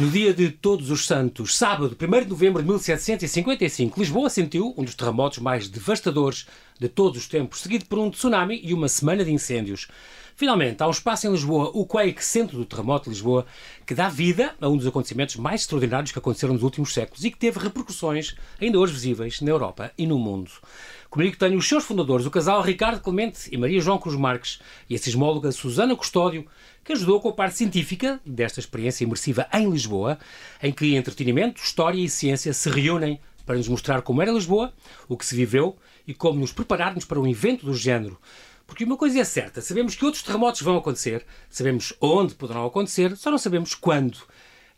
No dia de Todos os Santos, sábado, 1 de novembro de 1755, Lisboa sentiu um dos terremotos mais devastadores de todos os tempos, seguido por um tsunami e uma semana de incêndios. Finalmente, há um espaço em Lisboa, o Quake, centro do terremoto de Lisboa, que dá vida a um dos acontecimentos mais extraordinários que aconteceram nos últimos séculos e que teve repercussões ainda hoje visíveis na Europa e no mundo. Comigo tenho os seus fundadores, o casal Ricardo Clemente e Maria João Cruz Marques, e a sismóloga Susana Custódio, que ajudou com a parte científica desta experiência imersiva em Lisboa, em que entretenimento, história e ciência se reúnem para nos mostrar como era Lisboa, o que se viveu e como nos prepararmos para um evento do género. Porque uma coisa é certa, sabemos que outros terremotos vão acontecer, sabemos onde poderão acontecer, só não sabemos quando.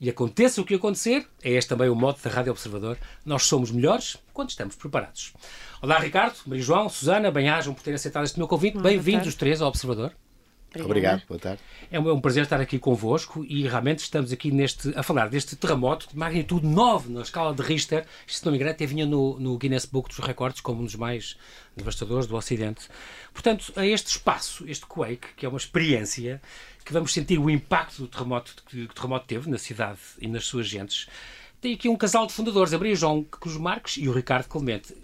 E aconteça o que acontecer, é este também o modo da Rádio Observador, nós somos melhores quando estamos preparados. Olá, Ricardo, Maria João, Susana, bem-ajam por terem aceitado este meu convite. Bem-vindos os três ao Observador. Obrigada. Obrigado, boa tarde. É um, é um, prazer estar aqui convosco e realmente estamos aqui neste, a falar deste terremoto de magnitude 9 na escala de Richter. Se não me engano, até vinha no, no Guinness Book dos Recordes como um dos mais devastadores do Ocidente. Portanto, a este espaço, este quake, que é uma experiência que vamos sentir o impacto do terremoto que o terremoto teve na cidade e nas suas gentes. Tem aqui um casal de fundadores, a Maria João Cruz Marques e o Ricardo Clemente.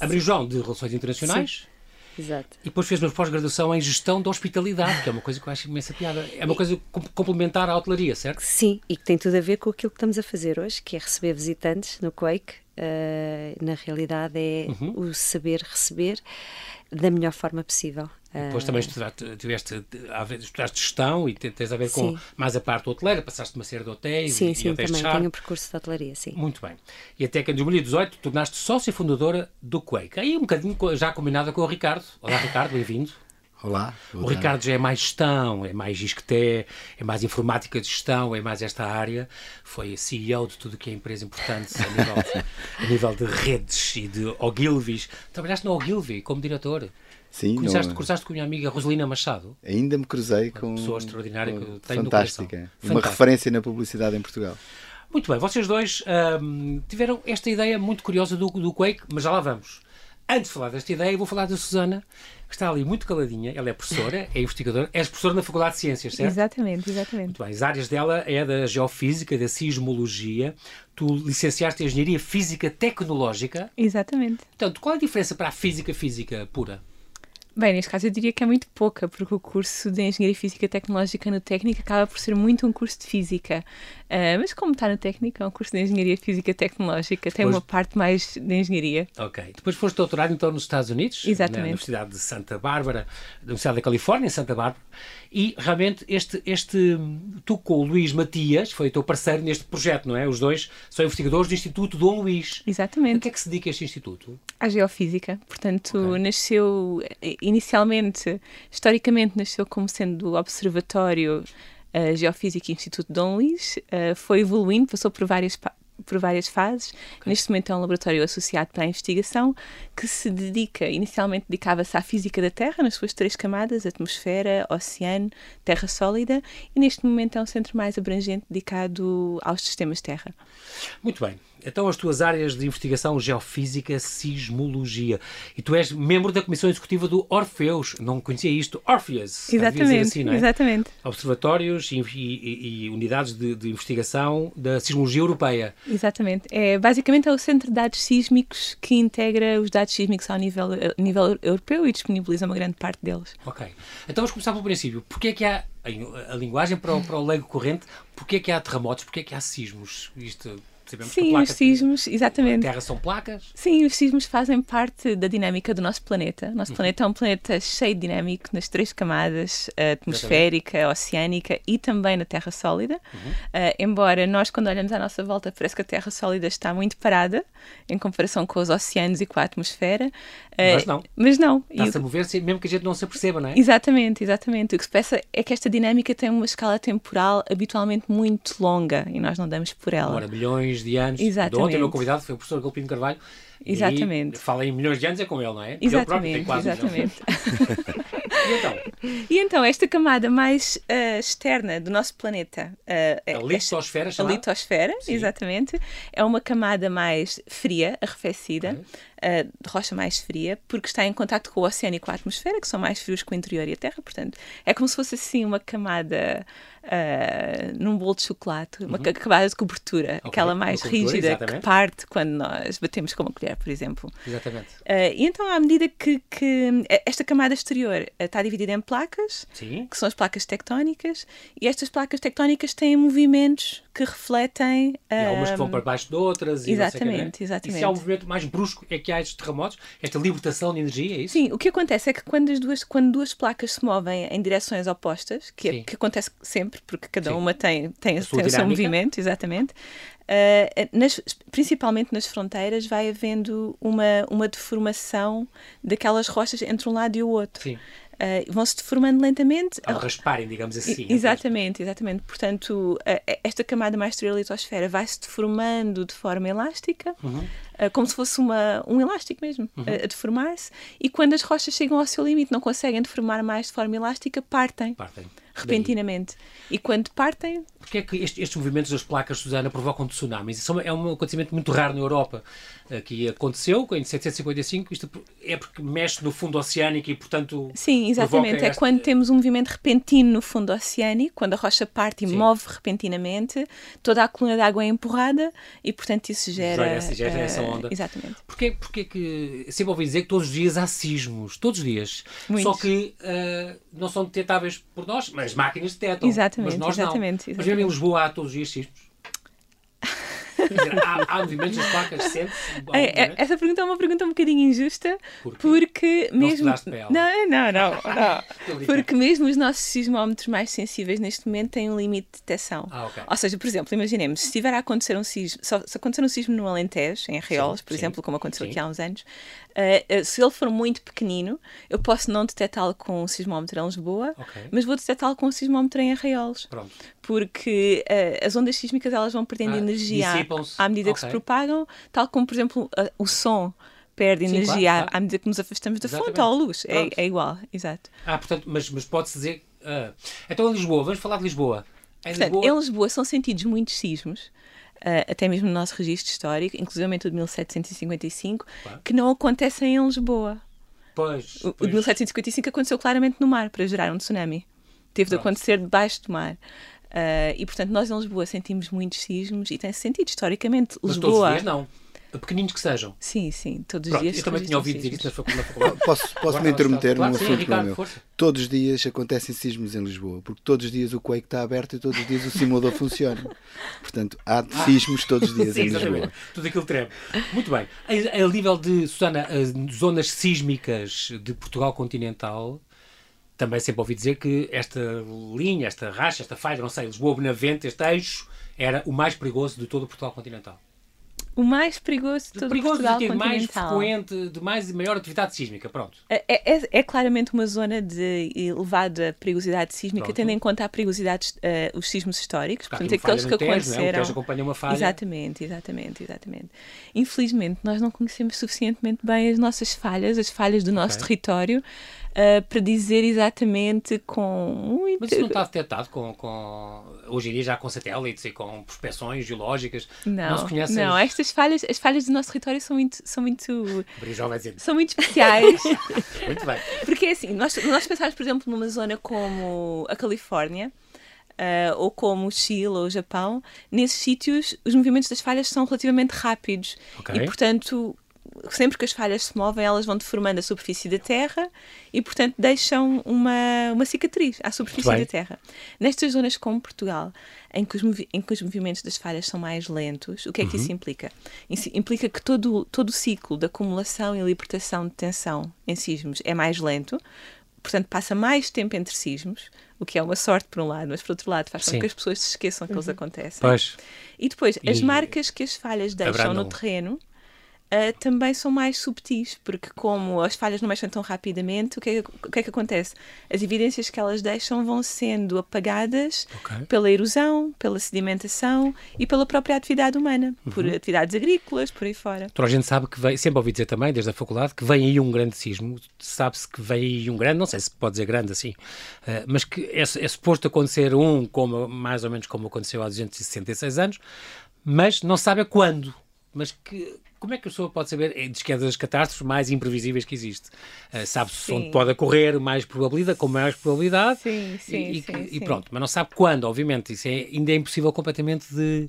A Maria João de Relações Internacionais. Sim Exato. E depois fez uma pós-graduação em gestão da hospitalidade, que é uma coisa que eu acho imensa piada. É uma coisa complementar à hotelaria, certo? Sim, e que tem tudo a ver com aquilo que estamos a fazer hoje, que é receber visitantes no Quake. Uh, na realidade, é uhum. o saber receber da melhor forma possível. Depois também estudaste, tiveste, estudaste gestão e tens a ver com sim. mais a parte hoteleira, passaste uma série de hotéis sim, e, sim, e hotéis também tenho um percurso de hotelaria, sim. Muito bem. E até que em 2018 tornaste sócia fundadora do Quake. Aí um bocadinho já combinada com o Ricardo. Olá Ricardo, bem-vindo. Olá. O Ricardo já é mais gestão, é mais isqueté, é mais informática de gestão, é mais esta área. Foi CEO de tudo que é empresa importante a nível, a nível de redes e de Ogilvy's. Trabalhaste no Ogilvy como diretor. Sim, cruzaste, não... cruzaste com a minha amiga Roselina Machado. Ainda me cruzei com. Uma pessoa extraordinária que tenho Fantástica. Uma referência na publicidade em Portugal. Muito bem, vocês dois um, tiveram esta ideia muito curiosa do, do Quake, mas já lá vamos. Antes de falar desta ideia, vou falar da Susana, está ali muito caladinha. Ela é professora, é investigadora, és professora na Faculdade de Ciências, certo? Exatamente, exatamente. Muito bem, as áreas dela é da geofísica, da sismologia. Tu licenciaste em Engenharia Física Tecnológica. Exatamente. Portanto, qual é a diferença para a física física pura? Bem, neste caso eu diria que é muito pouca, porque o curso de Engenharia Física Tecnológica no técnico acaba por ser muito um curso de Física. Uh, mas como está no técnico, é um curso de Engenharia Física Tecnológica, tem uma parte mais de Engenharia. Ok. Depois foste doutorado então nos Estados Unidos, Exatamente. na Universidade de Santa Bárbara, da Universidade da Califórnia, em Santa Bárbara, e realmente este, este tu com o Luís Matias, foi o teu parceiro neste projeto, não é? Os dois são investigadores do Instituto Dom Luís. Exatamente. A que é que se dedica este instituto? À geofísica. Portanto, okay. nasceu inicialmente, historicamente, nasceu como sendo o Observatório uh, Geofísica Instituto Dom Luís, uh, foi evoluindo, passou por várias por várias fases. Okay. Neste momento é um laboratório associado para a investigação que se dedica, inicialmente dedicava-se à física da Terra, nas suas três camadas, atmosfera, oceano, terra sólida, e neste momento é um centro mais abrangente dedicado aos sistemas Terra. Muito bem. Então, as tuas áreas de investigação geofísica, sismologia. E tu és membro da Comissão Executiva do Orfeus. Não conhecia isto? Orpheus. Exatamente. Assim, é? Exatamente. Observatórios e, e, e unidades de, de, investigação da sismologia europeia. Exatamente. É, basicamente é o centro de dados sísmicos que integra os dados sísmicos ao nível, a nível europeu e disponibiliza uma grande parte deles. Ok. Então vamos começar pelo princípio. Porquê é que há a linguagem para o, para o leigo corrente, porquê é que há terremotos, porquê é que há sismos? Isto Sabemos Sim, os sismos, exatamente. A Terra são placas? Sim, os sismos fazem parte da dinâmica do nosso planeta. O nosso uhum. planeta é um planeta cheio de dinâmico nas três camadas, atmosférica, exatamente. oceânica e também na Terra sólida. Uhum. Uh, embora nós, quando olhamos à nossa volta, parece que a Terra sólida está muito parada em comparação com os oceanos e com a atmosfera. Uh, mas não. Mas não. Está-se a mover mesmo que a gente não se aperceba, não é? Exatamente, exatamente. O que se pensa é que esta dinâmica tem uma escala temporal habitualmente muito longa e nós não damos por ela. Ora, milhões milhões de anos. Exatamente. De ontem, o meu convidado foi o professor Galpino Carvalho. Exatamente. E fala em milhões de anos, é com ele, não é? Exatamente. exatamente. e então? E então, esta camada mais uh, externa do nosso planeta. Uh, a litosfera, A litosfera, exatamente. É uma camada mais fria, arrefecida. uh, de rocha mais fria, porque está em contato com o oceano e com a atmosfera, que são mais frios que o interior e a Terra. Portanto, é como se fosse assim uma camada uh, num bolo de chocolate, uma uhum. camada de cobertura, okay. aquela mais rígida exatamente. que parte quando nós batemos com uma colher, por exemplo. Exatamente. Uh, e então, à medida que, que esta camada exterior está dividida em placas, Sim. que são as placas tectónicas, e estas placas tectónicas têm movimentos que refletem. E há umas que vão para baixo de outras. Exatamente, exatamente. E se há um movimento mais brusco, é que há estes terremotos, esta libertação de energia, é isso? Sim, o que acontece é que quando, as duas, quando duas placas se movem em direções opostas, que, é, que acontece sempre, porque cada Sim. uma tem, tem, tem o seu movimento, exatamente. Uh, nas, principalmente nas fronteiras, vai havendo uma, uma deformação daquelas rochas entre um lado e o outro. Sim uh, vão se deformando lentamente. Ao rasparem, digamos assim. Exatamente, exatamente. Portanto, uh, esta camada mais exterior da litosfera vai se deformando de forma elástica, uhum. uh, como se fosse uma, um elástico mesmo, uhum. a deformar-se, e quando as rochas chegam ao seu limite, não conseguem deformar mais de forma elástica, partem. Partem repentinamente. Daí. E quando partem. Porquê é que estes, estes, movimentos das placas, Susana, provocam tsunamis? Isso é um acontecimento muito raro na Europa. Que aconteceu em 755, isto é porque mexe no fundo oceânico e, portanto. Sim, exatamente. É quando temos um movimento repentino no fundo oceânico, quando a rocha parte e Sim. move repentinamente, toda a coluna de água é empurrada e, portanto, isso gera. Gera essa, gera uh, essa onda. Exatamente. Porquê, porquê que. Sempre ouvi dizer que todos os dias há sismos. Todos os dias. Muitos. Só que uh, não são detetáveis por nós, mas as máquinas detectam. Exatamente, mas nós exatamente, não. Exatamente. Mas mesmo em Lisboa há todos os dias sismos. Dizer, há, há, movimentos das placas, sente é, é, Essa pergunta é uma pergunta um bocadinho injusta, porque não mesmo. Não, não, não, não. porque mesmo os nossos sismómetros mais sensíveis neste momento têm um limite de detecção. Ah, okay. Ou seja, por exemplo, imaginemos, se estiver a acontecer um sismo, se acontecer um sismo no Alentejo, em Arreolos, por sim, exemplo, como aconteceu sim. aqui há uns anos, uh, se ele for muito pequenino, eu posso não detectá-lo com um sismómetro em Lisboa, okay. mas vou detectá-lo com um sismómetro em Arreolos. Pronto. Porque uh, as ondas sísmicas elas vão perdendo ah, energia à medida okay. que se propagam, tal como, por exemplo, o som perde Sim, energia claro, claro. à medida que nos afastamos da Exatamente. fonte ou a luz. É, é, igual, exato. Ah, portanto, mas, mas pode-se dizer. Uh, então, em Lisboa, vamos falar de Lisboa. Em, portanto, Lisboa... em Lisboa são sentidos muitos sismos. Uh, até mesmo no nosso registro histórico, inclusive o de 1755, claro. que não acontecem em Lisboa. Pois, o, pois. o de 1755 aconteceu claramente no mar, para gerar um tsunami. Teve Pronto. de acontecer debaixo do mar. Uh, e portanto, nós em Lisboa sentimos muitos sismos e tem -se sentido historicamente. Mas Lisboa. Todos os dias não. Pequeninos que sejam. Sim, sim, todos os Pronto, dias. Eu também tinha ouvido dizer isso na faculdade. Posso, posso me intermeter num assunto sim, meu? Todos os dias acontecem sismos em Lisboa, porque todos os dias o Quake está aberto e todos os dias o simulador funciona. Portanto, há ah. sismos todos os dias sim, em Lisboa. Exatamente. Tudo aquilo treme. Muito bem. A, a nível de, Susana, zonas sísmicas de Portugal continental, também sempre ouvi dizer que esta linha, esta racha, esta falha, não sei, Lisboa-Benavente, este eixo, era o mais perigoso de todo o Portugal continental. O mais perigoso de todo perigoso Portugal de mais frequente, de mais e maior atividade sísmica, pronto. É, é, é claramente uma zona de elevada perigosidade sísmica, pronto. tendo em conta a perigosidade, uh, os sismos históricos, Porque portanto, aqueles que Tejo, aconteceram. Né? acompanha uma falha. Exatamente, exatamente, exatamente. Infelizmente, nós não conhecemos suficientemente bem as nossas falhas, as falhas do nosso okay. território uh, para dizer exatamente com muito. Mas isso não está detectado com, com, hoje em dia já com satélites e com prospeções geológicas? Não, não se conhece. Não, as... estas falhas, as falhas do nosso território são muito. São muito, são muito especiais. muito bem. Porque é assim, nós, nós pensamos, por exemplo, numa zona como a Califórnia. Uh, ou como o Chile ou o Japão, nesses sítios os movimentos das falhas são relativamente rápidos okay. e, portanto, sempre que as falhas se movem, elas vão deformando a superfície da Terra e, portanto, deixam uma, uma cicatriz à superfície da Terra. Nestas zonas como Portugal, em que, os em que os movimentos das falhas são mais lentos, o que é que uhum. isso implica? Isso implica que todo, todo o ciclo de acumulação e libertação de tensão em sismos é mais lento, portanto, passa mais tempo entre sismos, o que é uma sorte por um lado, mas por outro lado faz com que as pessoas se esqueçam que uhum. eles acontecem. Pois. E depois, e... as marcas que as falhas deixam no terreno uh, também são mais subtis, porque como as falhas não mexem tão rapidamente, o que, é, o que é que acontece? As evidências que elas deixam vão sendo apagadas okay. pela erosão, pela sedimentação e pela própria atividade humana, uhum. por atividades agrícolas, por aí fora. Toda a gente sabe que vem, sempre ouvi dizer também, desde a faculdade, que vem aí um grande sismo, sabe-se que vem aí um grande, não sei se pode dizer grande assim, uh, mas que é, é suposto acontecer um, como, mais ou menos como aconteceu há 266 anos, mas não sabe a quando. Mas que, como é que a pessoa pode saber? Eh, diz que é das catástrofes mais imprevisíveis que existe. Uh, Sabe-se onde pode ocorrer mais probabilidade, com mais probabilidade. Sim, sim, e, sim, e, e pronto, mas não sabe quando, obviamente. Isso é, ainda é impossível completamente de.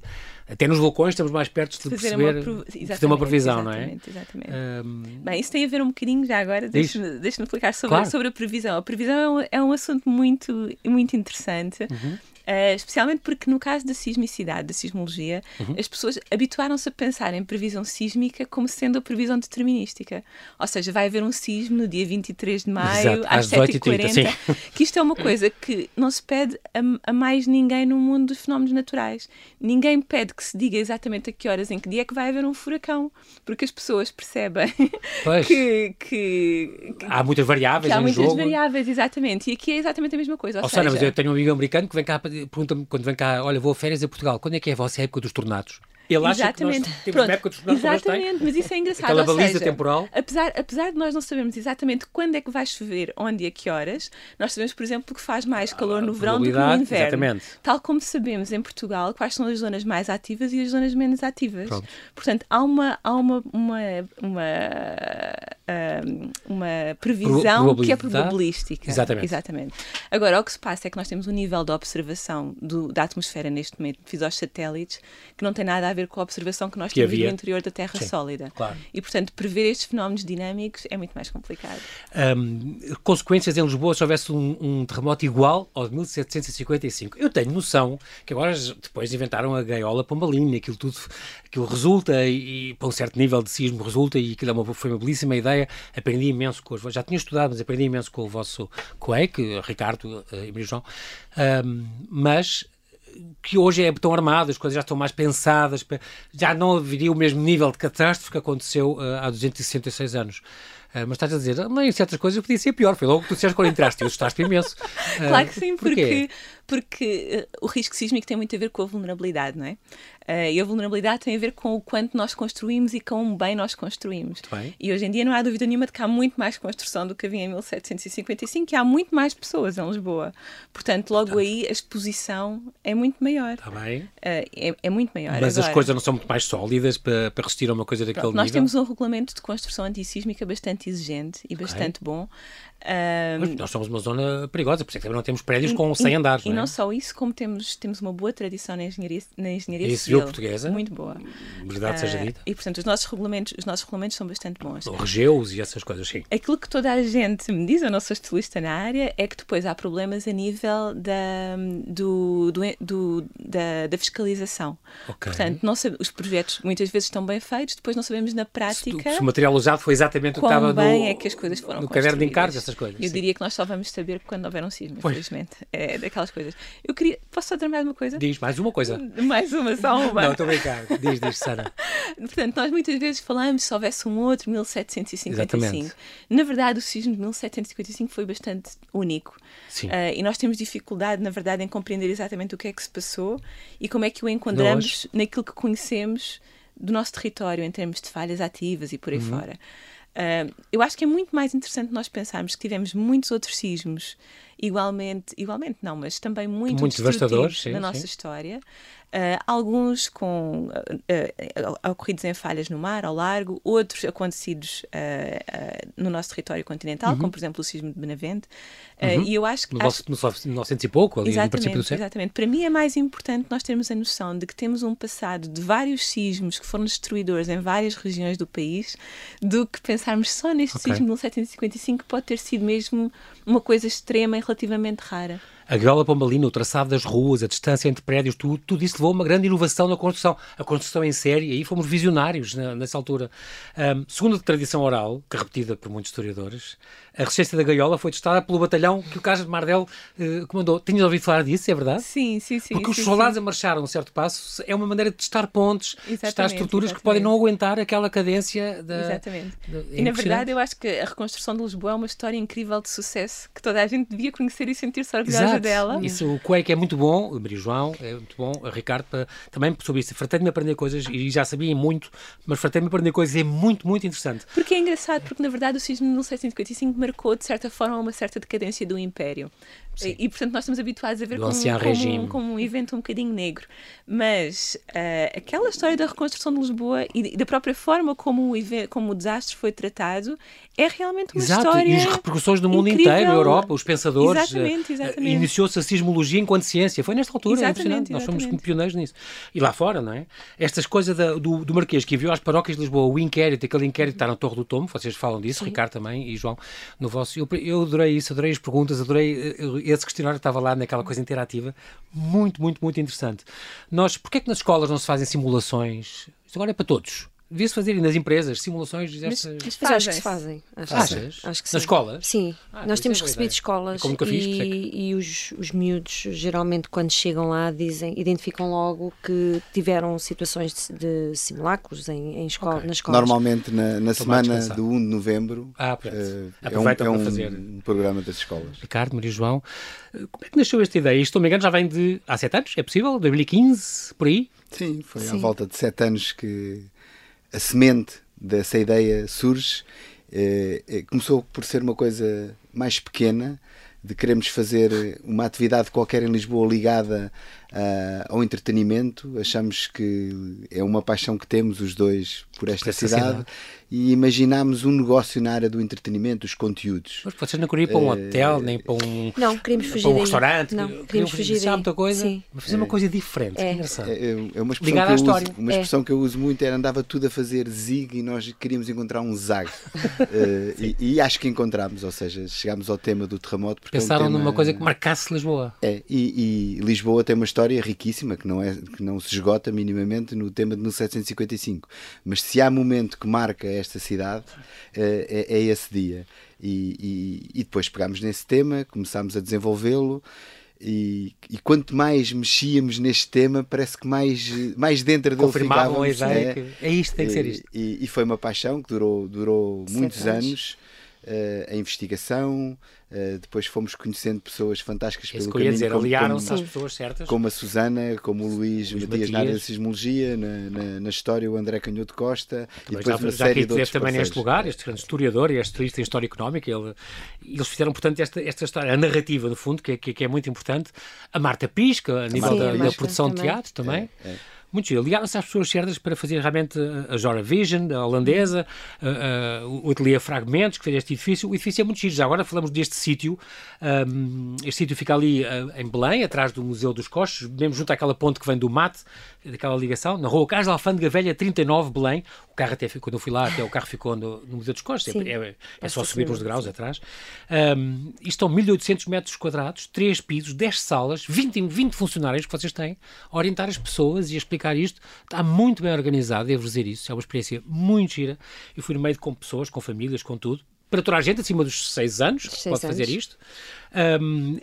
Até nos vulcões estamos mais perto de fazer perceber, uma, fazer uma previsão, não é? Exatamente. Um... Bem, isso tem a ver um bocadinho já agora, deixa-me deixa explicar sobre, claro. sobre a previsão. A previsão é um, é um assunto muito, muito interessante. Uhum Uh, especialmente porque no caso da sismicidade, da sismologia, uhum. as pessoas habituaram-se a pensar em previsão sísmica como sendo a previsão determinística. Ou seja, vai haver um sismo no dia 23 de maio, Exato, às, às 7h40. Que isto é uma coisa que não se pede a, a, mais ninguém no mundo dos fenómenos naturais. Ninguém pede que se diga exatamente a que horas, em que dia é que vai haver um furacão. Porque as pessoas percebem que, que, que, Há muitas variáveis que há muitas jogo. variáveis, exatamente. E aqui é exatamente a mesma coisa. Ou, ou seja, mas eu tenho um amigo americano que vem cá pergunta-me quando vem cá, olha, vou a férias a Portugal, quando é que é a vossa época dos tornados? Ele acha exatamente. que nós temos Pronto, época dos tornados Exatamente, mas isso é engraçado. Aquela baliza seja, temporal. Apesar, apesar de nós não sabermos exatamente quando é que vai chover, onde e a que horas, nós sabemos, por exemplo, que faz mais calor no verão do que no inverno. Exatamente. Tal como sabemos em Portugal quais são as zonas mais ativas e as zonas menos ativas. Pronto. Portanto, há uma, há uma, uma, uma, uma previsão que é probabilística. Exatamente. exatamente. Agora, o que se passa é que nós temos um nível de observação do, da atmosfera neste momento, devido aos satélites, que não tem nada a ver com a observação que nós que temos havia. no interior da Terra Sim, sólida. Claro. E, portanto, prever estes fenómenos dinâmicos é muito mais complicado. Um, consequências em Lisboa se houvesse um, um, terremoto igual ao de 1755. Eu tenho noção que agora depois inventaram a gaiola pombalina, aquilo tudo, aquilo resulta e, e para um certo nível de sismo resulta e aquilo é uma, foi uma belíssima ideia. Aprendi imenso com os, já tinha estudado, mas aprendi imenso com o vosso coeque, Ricardo e Maria João. Um, mas que hoje é tão armado, as coisas já estão mais pensadas, já não haveria o mesmo nível de catástrofe que aconteceu uh, há 266 anos. Uh, mas estás a dizer, não, em certas coisas podia ser pior. Foi logo que tu disseste quando entraste e assustaste imenso. Uh, claro que sim, porque, porque uh, o risco sísmico tem muito a ver com a vulnerabilidade, não é? Uh, e a vulnerabilidade tem a ver com o quanto nós construímos e com o bem nós construímos. Bem. E hoje em dia não há dúvida nenhuma de que há muito mais construção do que havia em 1755 e há muito mais pessoas em Lisboa. Portanto, logo Portanto. aí a exposição é muito maior. Está bem. Uh, é, é, muito maior. Mas Agora, as coisas não são muito mais sólidas para, para resistir a uma coisa daquele pronto, nível? Nós temos um regulamento de construção antissísmica bastante exigente e okay. bastante bom. Um, nós somos uma zona perigosa, por isso é que também não temos prédios e, com 100 andares. E não, é? não só isso, como temos, temos uma boa tradição na engenharia, na engenharia e civil. Portuguesa. Muito boa. Verdade seja ah, dita. E, portanto, os nossos, regulamentos, os nossos regulamentos são bastante bons. Regeus e essas coisas, sim. Aquilo que toda a gente me diz, eu não sou estilista na área, é que depois há problemas a nível da, do, do, do da, da, fiscalização. Okay. Portanto, não sabe, os projetos muitas vezes estão bem feitos, depois não sabemos na prática. Se, se o material usado foi exatamente o que estava bem no, é que as coisas foram no caderno de encargos, essas coisas. Eu sim. diria que nós só vamos saber quando houver um sismo, infelizmente. É daquelas coisas. Eu queria. Posso só dizer mais uma coisa? Diz, mais uma coisa. Mais uma, só uma. não, estou brincar. Diz, diz, Sara. Portanto, nós muitas vezes falamos se houvesse um outro 1755. Exatamente. Na verdade, o sismo de 1755 foi bastante único. Sim. Uh, e nós temos dificuldade, na verdade, em compreender exatamente o que é que se passou e como é que o enquadramos nós... naquilo que conhecemos do nosso território em termos de falhas ativas e por aí uhum. fora. Uh, eu acho que é muito mais interessante nós pensarmos que tivemos muitos outros sismos igualmente, igualmente não, mas também muito, muito devastadores na nossa sim. história. Uh, alguns com uh, uh, ocorridos em falhas no mar, ao largo, outros acontecidos no nosso território continental, uhum. como por exemplo o sismo de Benavente. Uhum. E eu acho que. No acho... 900 e pouco, ali exatamente, no princípio do século. Exatamente. Para mim é mais importante nós termos a noção de que temos um passado de vários sismos que foram destruidores em várias regiões do país, do que pensarmos só neste okay. sismo de 1755, que pode ter sido mesmo uma coisa extrema e relativamente rara. A gaiola pombalina, o traçado das ruas, a distância entre prédios, tudo, tudo isso levou a uma grande inovação na construção. A construção em série, aí fomos visionários na, nessa altura. Um, segundo a tradição oral, que é repetida por muitos historiadores, a resistência da gaiola foi testada pelo batalhão que o Carlos de Mardel uh, comandou. Tinhas ouvido falar disso, é verdade? Sim, sim, sim. Porque sim, os soldados sim. a marchar um certo passo é uma maneira de testar pontes, exatamente, testar estruturas exatamente. que podem não aguentar aquela cadência da. Exatamente. Da, é e na verdade eu acho que a reconstrução de Lisboa é uma história incrível de sucesso que toda a gente devia conhecer e sentir-se orgulhosa dela. Isso, o Quake é muito bom, o Maria João é muito bom, o Ricardo também sobre isso. Fartei-me aprender coisas e já sabia muito, mas fartei-me aprender coisas é muito, muito interessante. Porque é engraçado, porque na verdade o sismo de 1755 marcou de certa forma uma certa decadência do Império. Sim. E, portanto, nós estamos habituados a ver como, como, como, um evento um bocadinho negro. Mas uh, aquela história da reconstrução de Lisboa e da própria forma como o, como o desastre foi tratado é realmente uma Exato. história. E as repercussões no mundo incrível. inteiro, a Europa, os pensadores. Exatamente, uh, exatamente. Iniciou-se a sismologia enquanto ciência. Foi nesta altura, exatamente, é impressionante. Nós fomos pioneiros nisso. E lá fora, não é? Estas coisas da, do, do Marquês que enviou às paróquias de Lisboa o inquérito, aquele inquérito que está na Torre do Tombo, vocês falam disso, Sim. Ricardo também e João, no vosso. Eu, eu adorei isso, adorei as perguntas, adorei eh, esse questionário que estava lá naquela coisa interativa. Muito, muito, muito interessante. Nós, porquê é que nas escolas não se fazem simulações? Isto agora é para todos. Devia-se fazer nas empresas simulações destas. Mas, mas acho que se fazem. Acho, Achas? Acho que sim. Nas escolas? Sim. Ah, Nós temos é recebido escolas Como fiz, e, é e os, os miúdos, geralmente, quando chegam lá, dizem, identificam logo que tiveram situações de, de simulacros em, em escola, okay. nas escolas. Normalmente, na, na semana do 1 de novembro, ah, uh, é um, é um fazer. programa das escolas. Ricardo, Maria João, eh, como é que nasceu esta ideia? Isto, não me engano, já vem de há sete anos? É possível? 2015? Por aí? Sim, foi Sim. à volta de sete anos que a semente dessa ideia surge. É, começou por ser uma coisa mais pequena, de queremos fazer uma atividade qualquer em Lisboa ligada uh, ao entretenimento. Achamos que é uma paixão que temos os dois por esta cidade, cidade, e imaginámos um negócio na área do entretenimento, dos conteúdos. Mas vocês não queriam ir para um uh, hotel, nem para um, não, queríamos fugir para um restaurante? Não, queríamos, queríamos fugir muita coisa? Sim. Mas fazer é. uma coisa diferente, é. É, é, é uma expressão, que eu, uso, uma expressão é. que eu uso muito, era andava tudo a fazer zig e nós queríamos encontrar um zag. uh, e, e, acho que encontramos, ou seja, chegámos ao tema do terremoto. Pensaram é um tema, numa coisa que marcasse Lisboa. É, e, e Lisboa tem uma história riquíssima, que não, é, que não se esgota minimamente no tema de 1755. Mas se há momento que marca esta cidade, é, é, é esse dia. E, e, e, depois pegámos nesse tema, começámos a desenvolvê-lo. E, e, quanto mais mexíamos neste tema, parece que mais, mais dentro dele ficávamos. a ideia é, que é isto, tem que ser isto. E, e, foi uma paixão que durou, durou muitos anos. anos a investigação, uh, depois fomos conhecendo pessoas fantásticas Esse pelo caminho. dizer, aliaram-se às pessoas certas. Como a Susana, como o Luís, Luís Matias na área da sismologia, na, na, na, história o André Canhoto Costa também e depois já, uma já série de outros também neste lugar, este grande historiador e este especialista em História Económica, ele, eles fizeram, portanto, esta, esta história, a narrativa, no fundo, que, é, que, que é muito importante. A Marta Pisca, a nível Sim, da, da, produção de teatro também. É, é. Muito giro. Ligaram-se às pessoas certas para fazer realmente a Jora Vision, a holandesa, a, a, o Ateliê Fragmentos, que fez este edifício. O edifício é muito giro. Já agora falamos deste sítio. Um, este sítio fica ali em Belém, atrás do Museu dos Coches, mesmo junto àquela ponte que vem do Mate, daquela ligação, na rua Carlos Alfândega Velha 39, Belém. O carro até ficou, quando eu fui lá, até o carro ficou no, no Museu dos Coches. É, é, é, só subir uns degraus atrás. Um, isto são 1800 metros quadrados, 3 pisos, 10 salas, 20, 20 funcionários que vocês têm a orientar as pessoas e a explicar explicar isto. Está muito bem organizado, devo dizer isso. É uma experiência muito gira. Eu fui no meio de com pessoas, com famílias, com tudo. Para toda a gente acima dos 6 anos seis pode anos. fazer isto. Um,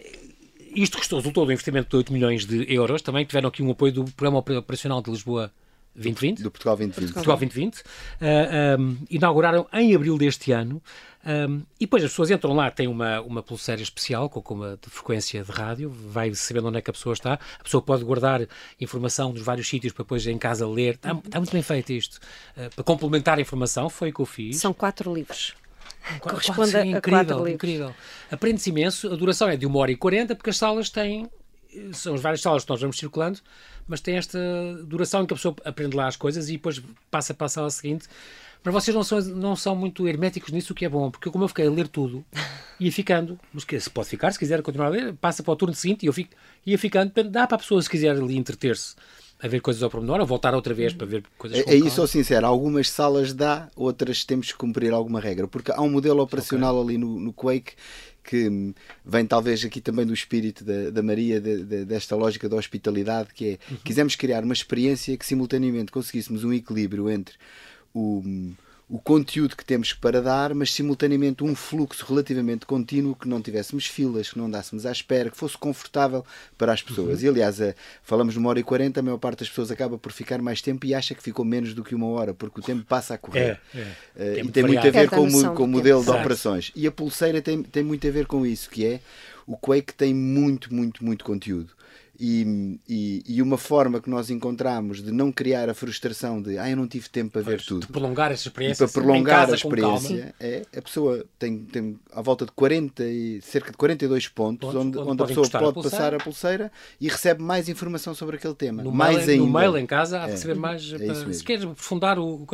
isto resultou do investimento de 8 milhões de euros. Também tiveram aqui um apoio do Programa Operacional de Lisboa 2020. Do Portugal 2020. Portugal 2020. Uh, um, inauguraram em abril deste ano. Um, e depois as pessoas entram lá, têm uma, uma pulseira especial com, com uma de frequência de rádio, vai sabendo onde é que a pessoa está. A pessoa pode guardar informação dos vários sítios para depois em casa ler. Está, está muito bem feito isto. Uh, para complementar a informação, foi o que eu fiz. São quatro livros. Corresponde sim, a incrível, quatro incrível. Aprende-se imenso. A duração é de uma hora e quarenta, porque as salas têm são as várias salas que nós vamos circulando, mas tem esta duração em que a pessoa aprende lá as coisas e depois passa para a sala seguinte. Mas vocês não são, não são muito herméticos nisso, o que é bom, porque como eu fiquei a ler tudo, ia ficando, mas se pode ficar, se quiser continuar a ler, passa para o turno seguinte e eu fico, ia ficando, dá para a pessoa, se quiser ali entreter-se a ver coisas ao pormenor ou voltar outra vez para ver coisas É, é isso, sou sincero, algumas salas dá, outras temos que cumprir alguma regra, porque há um modelo operacional okay. ali no, no Quake que vem talvez aqui também do espírito da, da Maria, de, de, desta lógica da hospitalidade, que é, uhum. quisemos criar uma experiência que simultaneamente conseguíssemos um equilíbrio entre o o conteúdo que temos para dar, mas simultaneamente um fluxo relativamente contínuo, que não tivéssemos filas, que não andássemos à espera, que fosse confortável para as pessoas. Uhum. E aliás, a, falamos de uma hora e quarenta, a maior parte das pessoas acaba por ficar mais tempo e acha que ficou menos do que uma hora, porque o tempo passa a correr. É, é. Uh, e tem muito a ver com, o, com o modelo de operações. E a pulseira tem, tem muito a ver com isso, que é o Quake tem muito, muito, muito conteúdo E, e, e, uma forma que nós encontramos de não criar a frustração de ah, eu não tive tempo para pois, ver tudo. De prolongar essa experiência. E para prolongar a experiência, é, a pessoa tem, tem à volta de 40 e cerca de 42 pontos, pontos onde, onde, onde a pessoa pode a passar a pulseira e recebe mais informação sobre aquele tema. No mais mail, ainda. No mail em casa há de é, receber mais. É para, se queres aprofundar o, o.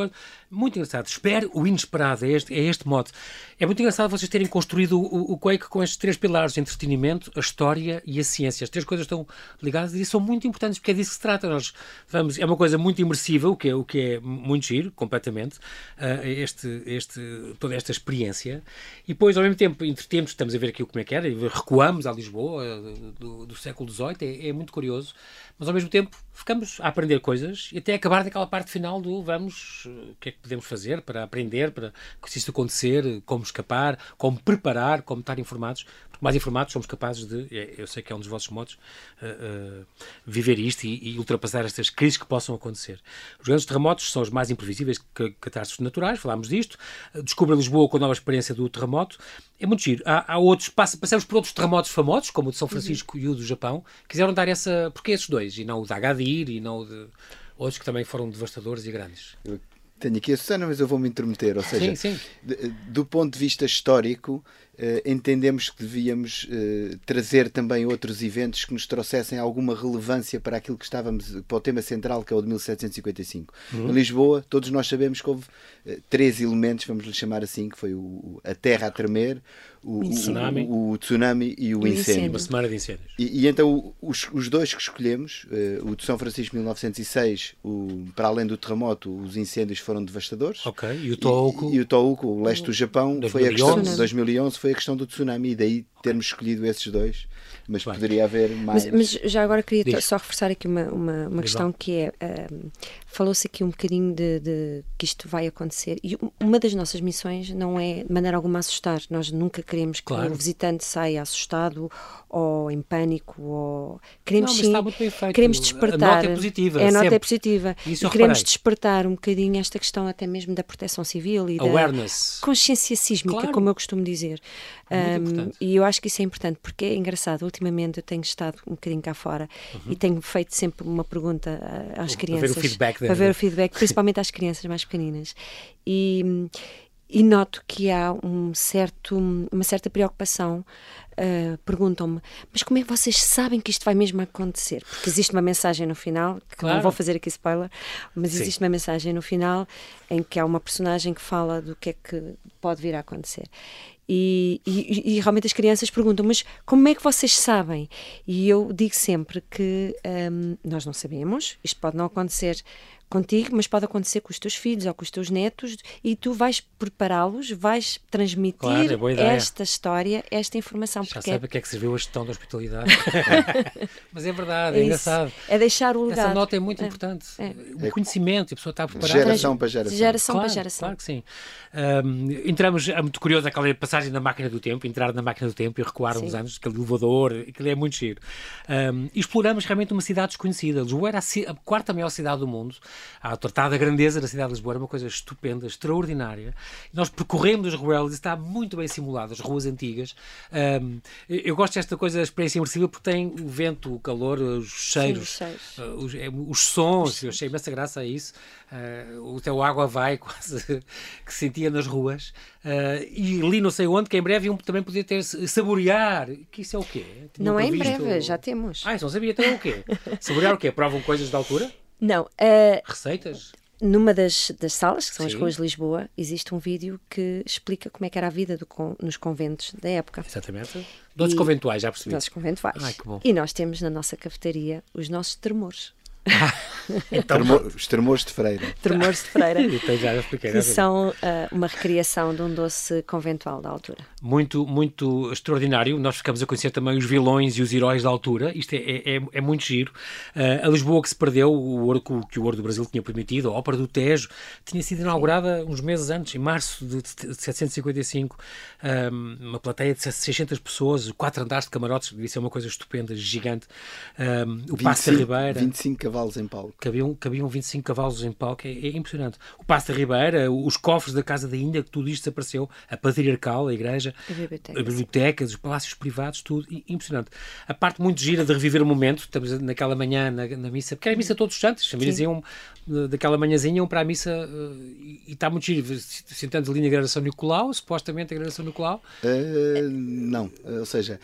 Muito engraçado. Espere o inesperado, é este, é este modo. É muito engraçado vocês terem construído o, o Quake com estes três pilares: entretenimento, a história e a ciência. As três coisas estão ligadas e são muito importantes porque é disso que se trata. Nós vamos, é uma coisa muito imersiva, o que é, o que é muito giro, completamente, uh, este, este, toda esta experiência. E depois, ao mesmo tempo, entretemos, estamos a ver aqui como é que era, recuamos a Lisboa uh, do, do, século XVIII, é, é muito curioso mas ao mesmo tempo ficamos a aprender coisas e até acabar naquela parte final do vamos, o que é que podemos fazer para aprender, para que isso acontecer, como escapar, como preparar, como estar informados, porque mais informados somos capazes de, é, eu sei que é um dos vossos modos, uh, uh, viver isto e, e, ultrapassar estas crises que possam acontecer. Os grandes terremotos são os mais imprevisíveis que catástrofes naturais, falámos disto, descubra Lisboa com a nova experiência do terremoto, é muito giro. Há, há outros, passamos por outros terremotos famosos, como o de São Francisco uhum. e o do Japão, quiseram dar essa, porque esses dois, e não o de Agadir, e não o de outros que também foram devastadores e grandes. Tenho aqui a Susana, mas eu vou me intermeter, ou seja, sim, sim. do ponto de vista histórico, Uh, entendemos que devíamos uh, trazer também outros eventos que nos trouxessem alguma relevância para aquilo que estávamos, para o tema central que é o de 1755. Uhum. Em Lisboa, todos nós sabemos que houve uh, três elementos, vamos lhe chamar assim, que foi o, a terra a tremer, o, o, tsunami. O, o, tsunami e o, o incêndio. incêndio. Uma semana de incêndios. E, e então os, os, dois que escolhemos, o de São Francisco 1906, para além do terremoto, os incêndios foram devastadores. Ok, e o Tohoku? E, e o Tohoku, o leste do Japão, 2011. foi a questão de 2011 foi a questão do tsunami e daí termos escolhido esses dois, mas Bem. poderia haver mais. Mas, mas já agora queria Diz. só reforçar aqui uma, uma, uma questão que é: uh, falou-se aqui um bocadinho de, de, que isto vai acontecer, e uma das nossas missões não é de maneira alguma assustar. Nós nunca queremos que claro. o visitante saia assustado ou em pânico, ou queremos não, sim, queremos despertar. A nota é positiva. É, a nota é positiva. Isso e queremos despertar um bocadinho esta questão até mesmo da proteção civil e Awareness. da consciência sísmica, claro. como eu costumo dizer. Um, e eu acho que isso é importante, porque é engraçado. Ultimamente eu tenho estado um bocadinho cá fora uhum. e tenho feito sempre uma pergunta às crianças. Para ver o feedback. Para ver o feedback, principalmente às crianças mais pequeninas. E, e noto que há um certo, uma certa preocupação. Uh, Perguntam-me, mas como é que vocês sabem que isto vai mesmo acontecer? Porque existe uma mensagem no final, que claro. não vou fazer aqui spoiler, mas Sim. existe uma mensagem no final em que há uma personagem que fala do que é que pode vir a acontecer. E, e, e, realmente as crianças perguntam, mas como é que vocês sabem? E eu digo sempre que um, nós não sabemos, isto pode não acontecer contigo, mas pode acontecer com os teus filhos ou com os teus netos e tu vais prepará-los, vais transmitir claro, é esta história, esta informação. Já porque sabe é... que é que serviu a gestão da hospitalidade. mas é verdade, é, é engraçado. É deixar o legado. Essa nota é muito é. importante. É. O conhecimento, a pessoa está preparada. Geração para geração. Geração claro, para geração. Claro que sim. Um, entramos, é muito curioso aquela passagem na máquina do tempo, entrar na máquina do tempo e recuar sim. uns anos, aquele elevador, aquilo é muito giro. Um, exploramos realmente uma cidade desconhecida. Lisboa era a, a quarta maior cidade do mundo a tratada grandeza da cidade de Lisboa era uma coisa estupenda, extraordinária. Nós percorremos as ruelas e está muito bem simulado, as ruas antigas. Um, eu gosto desta coisa da experiência imersiva porque tem o vento, o calor, os cheiros, Sim, os, cheiros. Uh, os, é, os, sons. Eu achei imensa graça a isso. Uh, até o água vai quase que se sentia nas ruas. Uh, e li não sei onde que em breve iam também poder ter saborear. Que isso é o quê? Tinha não é em breve, já temos. Ah, isso não sabia. Então é o quê? saborear o quê? Provam coisas da altura? Não. Uh, Receitas? Numa das, das salas, que são Sim. as ruas de Lisboa, existe um vídeo que explica como é que era a vida do, nos conventos da época. Exatamente. Doces conventuais, já percebi. Doces conventuais. Ai, que bom. E nós temos na nossa cafetaria os nossos tremores. Então, os tremores de freira. Tremores de freira. então já expliquei. Que são uh, uma recriação de um doce conventual da altura. Muito, muito extraordinário. Nós ficamos a conhecer também os vilões e os heróis da altura. Isto é, é, é, é muito giro. Uh, a Lisboa que se perdeu, o ouro que o Ouro do Brasil tinha permitido, a Ópera do Tejo, tinha sido inaugurada uns meses antes, em março de 755. Um, uma plateia de 600 pessoas, quatro andares de camarotes, devia ser uma coisa estupenda, gigante. Um, o Passo da Ribeira. 25 cavalos em palco. Cabiam, cabiam 25 cavalos em palco, é, é impressionante. O Passo da Ribeira, os cofres da Casa da Índia, tudo isto desapareceu, a patriarcal, a igreja, A biblioteca, as bibliotecas, os palácios privados, tudo, impressionante. A parte muito gira de reviver o momento, estamos naquela manhã na, na missa, porque era a missa todos os santos, as famílias Sim. iam eh, daquela manhãzinha iam para a missa eh, e, e está muito giro, sentando ali na gradação Nicolau, supostamente a gradação Nicolau, Uh, não, Uh, ou seja,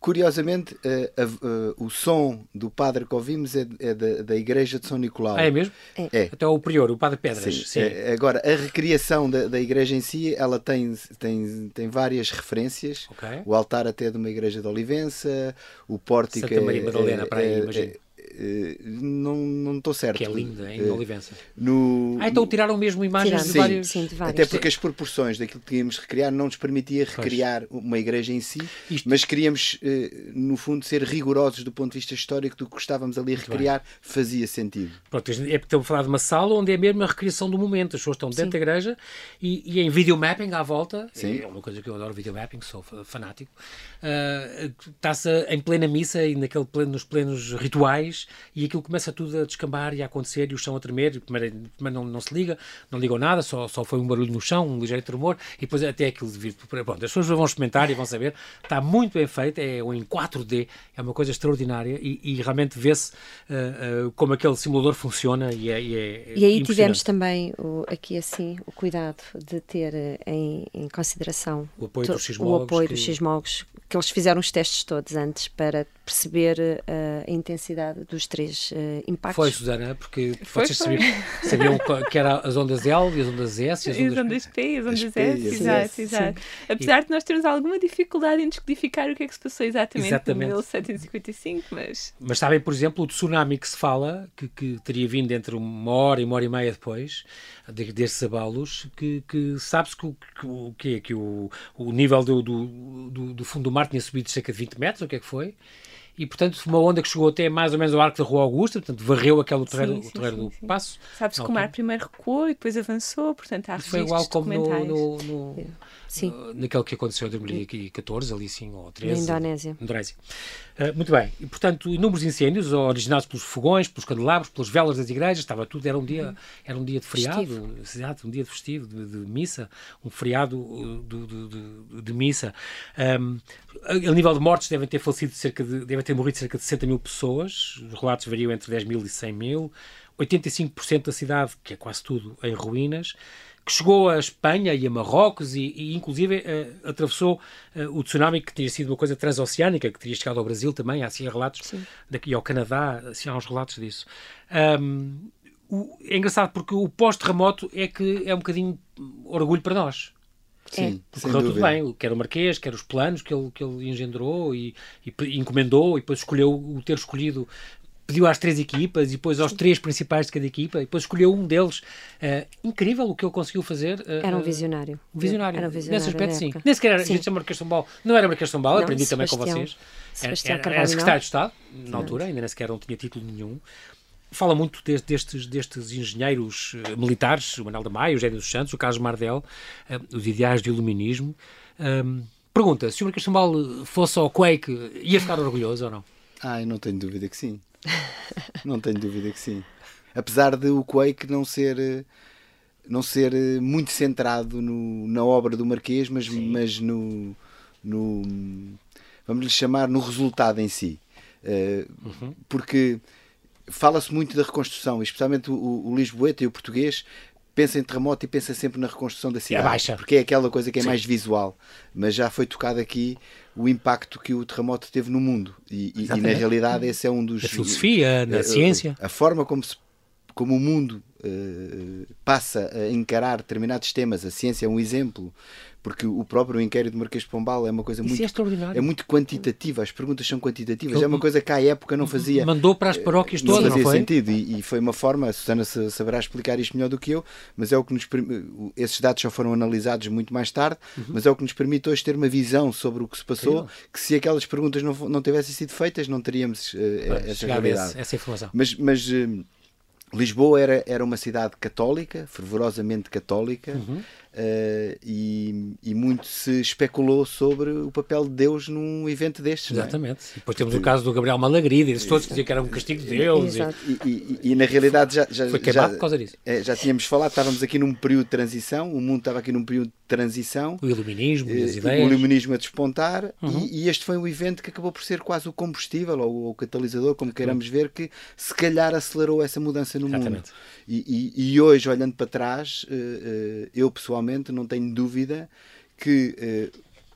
curiosamente, uh, uh, o som do padre que ouvimos é, é da, da igreja de São Nicolau. ah, é mesmo? É. Até o prior, o Padre Pedras, Sim. sim. É, agora, a recriação da, da igreja em si, ela tem, tem, tem várias referências. Ok. O altar até é de uma igreja de Olivença, o pórtico Santa é- Maria Madalena, é- para aí, é- imagino. É- é- não não estou certo. Que é linda, em Eh, Olivença. No, Ah, então tiraram mesmo imagens Tiraram, de Sim, vários... sim, de vários. Até porque as proporções daquilo que queríamos recriar não nos permitia recriar uma igreja em si, Isto- mas queríamos, eh, no fundo, ser rigorosos do ponto de vista histórico do que estávamos ali a recriar, fazia sentido. Pronto, é porque estamos a falar de uma sala onde é mesmo a recriação do momento. As pessoas estão dentro da igreja e, e em videomapping à volta. Sim. É uma coisa que eu adoro videomapping, sou fa- fanático. ah, Está-se em plena missa e naquele pleno, nos plenos rituais e aquilo começa tudo a descambar e a acontecer e o chão a tremer. E Primeiro, primeiro não, não se liga, não ligam nada, só, só foi um barulho no chão, um ligeiro tremor e depois até aquilo de vir. Pronto, as pessoas vão experimentar e vão saber. Está muito bem feito, é um em 4D, é uma coisa extraordinária e, e realmente vê-se ah, ah, como aquele simulador funciona e é, e é E aí tivemos também o- aqui assim o cuidado de ter eh, em, em consideração O apoio dos sismólogos o apoio que- dos sismólogos, que eles fizeram os testes todos antes para perceber eh, a intensidade dos três eh, impactos. Foi, Susana, porque Foi, vocês foi. sabiam, sabiam que era as ondas L e as ondas S e as E as ondas... ondas P, e as ondas As P, S, exato, S, exato. Apesar de nós termos alguma dificuldade em descodificar o que é que se passou exatamente, Exatamente. em 1755, mas Mas sabem, por exemplo, o tsunami que se fala, que, que teria vindo entre uma hora e uma hora e meia depois de, destes abalos, que, que sabe-se que, o- que, que, é que o, o nível do, do, do, do fundo do mar tinha subido cerca de 20 metros, o que é que foi? E, portanto, uma onda que chegou até mais ou menos ao arco da Rua Augusta, portanto, varreu aquele terreno, Sim, o sim, terreno sim, do passo. sabes que o mar primeiro recuou e depois avançou, portanto há foi igual como no, no, no, Sim. uh, naquele que aconteceu em 2014, ali sim, ou 13. Na Indonésia. Indonésia. Uh, muito bem. E, portanto, inúmeros incêndios originados pelos fogões, pelos candelabros, pelas velas das igrejas, estava tudo, era um dia, era um dia de feriado, exato, um dia de festivo, de, de missa, um feriado uh, do- do- de, de missa. Um, a, a nível de mortes devem ter falecido cerca de, devem ter morrido cerca de 60 mil pessoas, os relatos variam entre 10 mil e 100 mil, 85% da cidade, que é quase tudo, em ruínas, que chegou a Espanha e a Marrocos e, e inclusive eh, atravessou eh, o tsunami que tinha sido uma coisa transoceânica, que teria chegado ao Brasil também, há assim relatos, daqui e ao Canadá, assim, há uns relatos disso. Ahm, o- é engraçado porque o pós-terremoto é que é um bocadinho orgulho para nós. Sim, sem Correu tudo dúvida. bem, quer o Marquês, quer os planos que ele, que ele engendrou e, e encomendou e depois escolheu o ter escolhido, pediu às três equipas e depois aos três principais de cada equipa e depois escolheu um deles. Eh, incrível o que ele conseguiu fazer. eh, Era um eh, visionário. um visionário. Era um visionário Nesse aspecto, sim. Nem sequer era, a Sim. gente chama Marquês de São Paulo. Não era Marquês de São Paulo, Não, aprendi também com Sebastião- vocês. Sebastião era, era, era secretário de Estado, na altura, ainda nem sequer não tinha título nenhum. Fala muito des- destes, destes engenheiros eh, militares, o Manuel de Maio, o Eugênio dos Santos, o Carlos Mardel, eh, os ideais do iluminismo. Ahm, pergunta, se o Marquês de Paulo fosse ao Quake, ia ficar orgulhoso ou não? Ah, eu não tenho dúvida que sim. não tenho dúvida que sim. Apesar de o Quake não ser eh, não ser muito centrado no, na obra do Marquês, mas, mas no, no vamos lhe chamar no resultado em si. Eh, Porque fala-se muito da reconstrução, especialmente o, o Lisboeta e o português pensa em terremoto e pensa sempre na reconstrução da cidade, baixa. porque é aquela coisa que é mais visual. Mas já foi tocado aqui o impacto que o terremoto teve no mundo, e, e- e na realidade esse é um dos Na filosofia, na eh, ciência. a forma como, se- como o mundo eh, passa a encarar determinados temas, a ciência é um exemplo, porque o próprio inquérito do Marquês de Pombal é uma coisa Isso muito, é extraordinário. é muito quantitativa, as perguntas são quantitativas, é uma coisa que à época não fazia. Mandou para as paróquias não todas, não fazia foi? sentido e, e foi uma forma, a Susana sa- saberá explicar isto melhor do que eu, mas é o que nos esses dados só foram analisados muito mais tarde, Uhum. mas é o que nos permite hoje ter uma visão sobre o que se passou, que se aquelas perguntas não, não tivessem sido feitas, não teríamos eh, Pois, essa realidade. esse- essa informação. Mas, mas eh, Lisboa era, era uma cidade católica, fervorosamente católica, Uhum. eh, e, e muito se especulou sobre o papel de Deus num evento destes. não é? Exatamente. E depois temos o caso do Gabriel Malagrida e todos que diziam que era um castigo de Deus. e-. E, e- e, na realidade já, já, Foi queimado já, por causa disso. é, já tínhamos falado, estávamos aqui num período de transição, o mundo estava aqui num período de transição, O iluminismo e as eh, ideias. Uhum. o iluminismo a despontar, e, e este foi um evento que acabou por ser quase o combustível ou o catalisador, como queiramos ver, que se calhar acelerou essa mudança no mundo. Exatamente. E, e- e hoje, olhando para trás, eh, eh, eu pessoalmente não tenho dúvida que eh,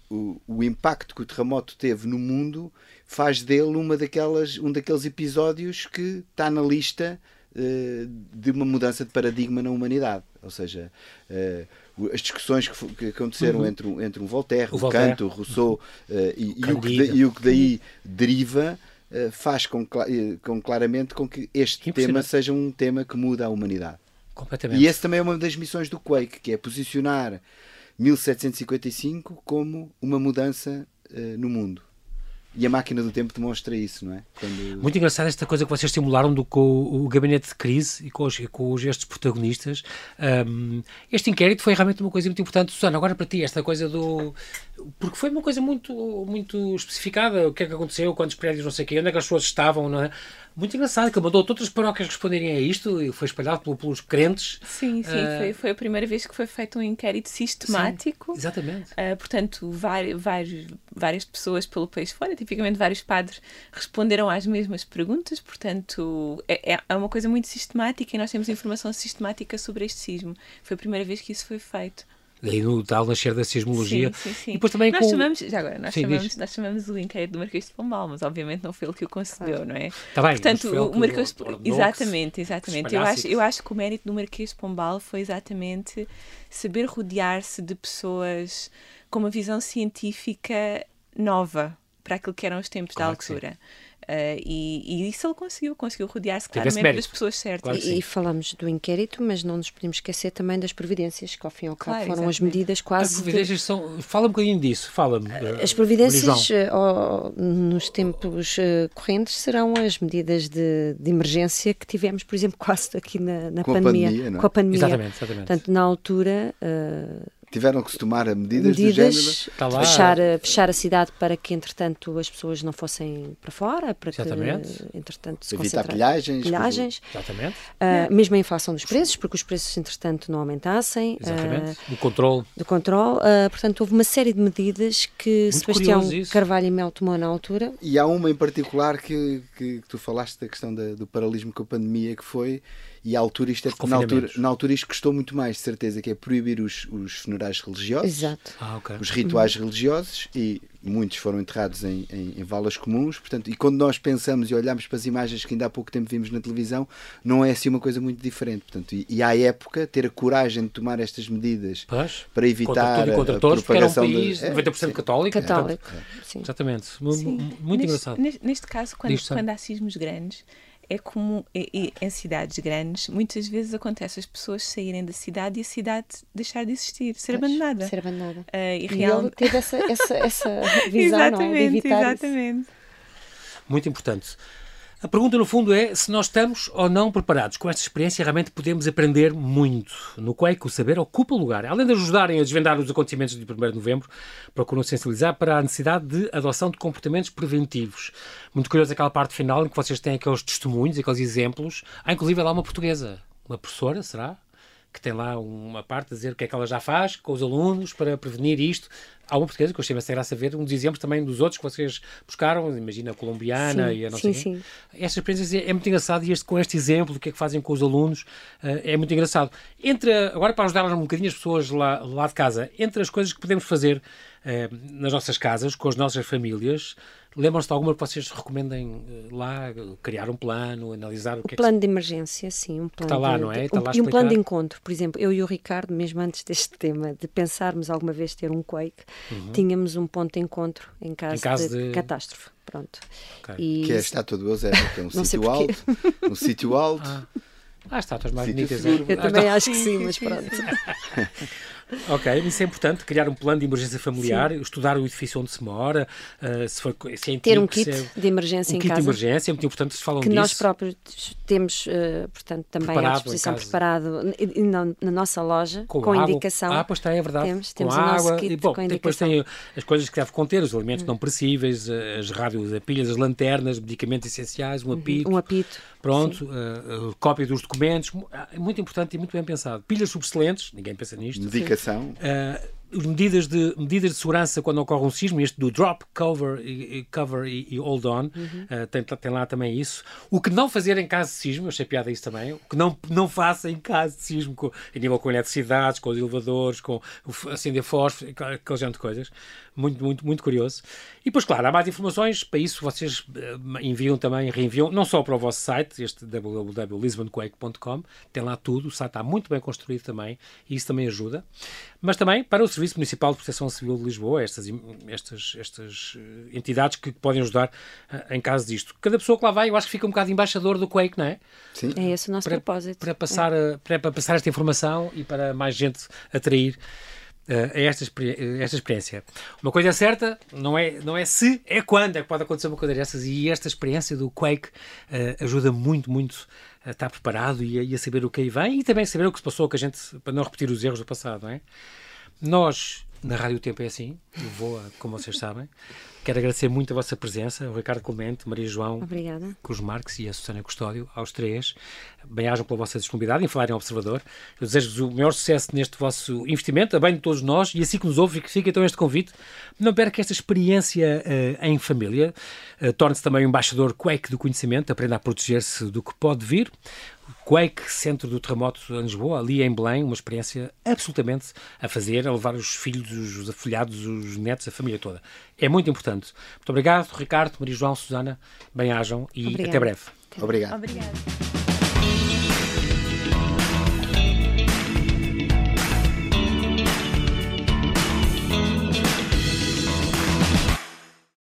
o, o impacto que o terremoto teve no mundo faz dele uma daquelas, um daqueles episódios que está na lista eh, de uma mudança de paradigma na humanidade. Ou seja, eh, as discussões que, que aconteceram entre, um- entre um Voltaire, O o, Voltaire. Kant, o Rousseau eh, e, e o que e o que daí deriva eh, faz com, eh, com claramente com que este tema Impressionante. seja um tema que muda a humanidade. Completamente. E esse também é uma das missões do Quake, que é posicionar 1755 como uma mudança eh, no mundo. E a máquina do tempo demonstra isso, não é? Quando... Muito engraçada esta coisa que vocês estimularam do, com o, gabinete de crise e com os, com os estes protagonistas. Ahm, este inquérito foi realmente uma coisa muito importante. Susana, agora para ti, esta coisa do. Porque foi uma coisa muito, muito especificada. O que é que aconteceu, quantos prédios, não sei o quê, onde é que as pessoas estavam, não é? Muito engraçado, que ele mandou todas as paróquias responderem a isto e foi espalhado pelo- pelos crentes. Sim, sim, Ah, foi, foi a primeira vez que foi feito um inquérito sistemático. Exatamente. Ah, portanto, várias, várias, várias pessoas pelo país fora, tipicamente vários padres, responderam às mesmas perguntas. Portanto, é, é- é uma coisa muito sistemática e nós temos informação sistemática sobre este sismo. Foi a primeira vez que isso foi feito. Daí no tal nascer da sismologia. Sim, sim, sim. E depois também nós com. chamamos, já agora, nós Sim, chamamos, diz. nós chamamos o inquérito do Marquês de Pombal, mas obviamente não foi ele que o concebeu, não é? Está bem, Portanto, o que Marquês de se Exatamente, exatamente. Eu acho, eu que- acho que o mérito do Marquês de Pombal foi exatamente saber rodear-se de pessoas com uma visão científica nova para aquilo que eram os tempos Claro da que sim. Ah, e, e isso ele conseguiu, conseguiu rodear-se claramente das pessoas certas. Claro E, e falamos do inquérito, mas não nos podemos esquecer também das providências, que ao fim e ao cabo Claro, foram as exatamente. medidas As quase. de- providências são. Fala um bocadinho disso, fala-me. eh, As providências eh, nos tempos eh, correntes serão as medidas de, de emergência que tivemos, por exemplo, quase aqui na, na Com a pandemia, pandemia, é? Com a pandemia. Exatamente, exatamente. Portanto, na altura, eh, Tiveram que se tomar medidas, do género. medidas, lá. fechar, a- fechar a cidade para que, entretanto, as pessoas não fossem para fora, para Exatamente. que, entretanto, se Evitar pilhagens. pilhagens. Exatamente. Ah, mesmo a inflação dos preços, porque os preços, entretanto, não aumentassem. ah, Exatamente. o controle. do controle. Ah, portanto, houve uma série de medidas que Sebastião curioso isso. Carvalho e Mel tomou na altura. E há uma em particular que, que, que tu falaste da questão da- do paralelismo com a pandemia, que foi, e à altura isto é, na, altura, na altura isto custou muito mais, de certeza, que é proibir os, os funerais religiosos, Exato. Ah, ok. os rituais religiosos, e muitos foram enterrados em, em, em valas comuns, portanto, e quando nós pensamos e olhamos para as imagens que ainda há pouco tempo vimos na televisão, não é assim uma coisa muito diferente. Portanto, e, e à época, ter a coragem de tomar estas medidas Pois. para Contra evitar tudo e contra a todos, porque era um propagação país de... é, 90% sim. católico. Católico. portanto, Sim. Exatamente. Sim, mu- Muito neste, engraçado. Neste, neste caso, quando, quando há sismos grandes, é como e- e em cidades grandes, muitas vezes acontece as pessoas saírem da cidade e a cidade deixar de existir, ser abandonada. Ser abandonada. Ah, e E real- ele teve essa, essa, essa visão, não é? De exatamente, evitar isso. exatamente. Muito importante. A pergunta, no fundo, é se nós estamos ou não preparados. Com esta experiência, realmente podemos aprender muito. No Quake, o saber ocupa lugar. Além de ajudarem a desvendar os acontecimentos de 1 de novembro, procuram sensibilizar para a necessidade de adoção de comportamentos preventivos. Muito curioso aquela parte final em que vocês têm aqueles testemunhos, aqueles exemplos. Há, inclusive, lá uma portuguesa, uma professora, será? Que tem lá uma parte a dizer o que é que ela já faz com os alunos para prevenir isto. Há uma portuguesa que eu achei essa graça a ver, um dos exemplos também dos outros que vocês buscaram, imagina a colombiana Sim, e a não sim, sei sim. Esta experiência é muito engraçada e este, com este exemplo do que é que fazem com os alunos eh, é muito engraçado. Entre, agora para ajudar um bocadinho as pessoas lá, lá de casa, entre as coisas que podemos fazer eh, nas nossas casas, com as nossas famílias, lembram-se de alguma que vocês recomendem eh, lá, criar um plano, analisar o que é que Plano de emergência, sim, um plano Está lá, de, não é? Está um- lá e um plano de encontro. Por exemplo, eu e o Ricardo, mesmo antes deste tema, de pensarmos alguma vez ter um quake, tínhamos um ponto de encontro em caso, Uhum. Em caso de, de- catástrofe. Pronto. Ok. E Que é a estátua do Eusébio, que é um sítio alto. Um sítio alto. Ah, estátuas mais Sítio bonitas. é? eu também acho que sim, mas pronto. Ok, isso é importante, criar um plano de emergência familiar, Sim. estudar o edifício onde se mora, uh, se, for, se é Ter um kit é, de emergência um em kit casa. de emergência, é muito importante, se falam que disso. nós próprios temos, uh, portanto, também preparado à disposição, preparado na, na, nossa loja, com, com indicação. Ah, pois está, é verdade. Temos, temos com o água. nosso kit e, bom, com depois tem as coisas que deve conter, os alimentos hum. não perecíveis, as rádios, as pilhas, as lanternas, medicamentos essenciais, um uhum. apito. Um apito. Pronto, uh, cópia dos documentos, é muito importante e muito bem pensado. Pilhas subexcelentes, ninguém pensa nisto. Medicação. Uh, medidas de, medidas de segurança quando ocorre um sismo, este do drop, cover e, cover e, e hold on, uhum. uh, tem, tem, lá também isso. O que não fazer em caso de sismo, eu achei piada isso também, o que não, não faça em caso de sismo, com, em nível com eletricidades, com os elevadores, com acender fósforo, aquele género de coisas. Muito, muito, muito curioso. E depois, claro, há mais informações, para isso vocês uh, enviam também, reenviam, não só para o vosso site, este www.lisbonquake.com, tem lá tudo, o site está muito bem construído também, e isso também ajuda, mas também para o Serviço Municipal de Proteção Civil de Lisboa, estas, estas, estas eh, entidades que podem ajudar uh, em caso disto. Cada pessoa que lá vai, eu acho que fica um bocado embaixador do Quake, não é? Sim. É esse o nosso para, propósito. Para passar, é. para, para passar esta informação e para mais gente atrair a esta, esta experiência. Uma coisa é certa, não é, não é se, é quando é que pode acontecer uma coisa dessas. E esta experiência do Quake uh, ajuda muito, muito a estar preparado e a, e a, saber o que aí vem e também saber o que se passou, que a gente, para não repetir os erros do passado, não é? Nós, na Rádio Tempo é assim, vou, como vocês sabem. Quero agradecer muito a vossa presença, o Ricardo Clemente, Maria João, Obrigada. Cruz Marques e a Susana Custódio, aos três. Bem-ajam pela vossa disponibilidade em falarem ao Observador. Eu desejo-vos o maior sucesso neste vosso investimento, a bem de todos nós, e assim que nos ouve, fica então este convite. Não perca esta experiência uh, em família. Uh, Torne-se também um embaixador Quake do conhecimento, aprenda a proteger-se do que pode vir. Quake, centro do terremoto em Lisboa, ali em Belém, uma experiência absolutamente a fazer, a levar os filhos, os afilhados, os netos, a família toda. É muito importante. Muito obrigado, Ricardo, Maria João, Susana, bem-ajam e Obrigada. até breve. Obrigado. Obrigado.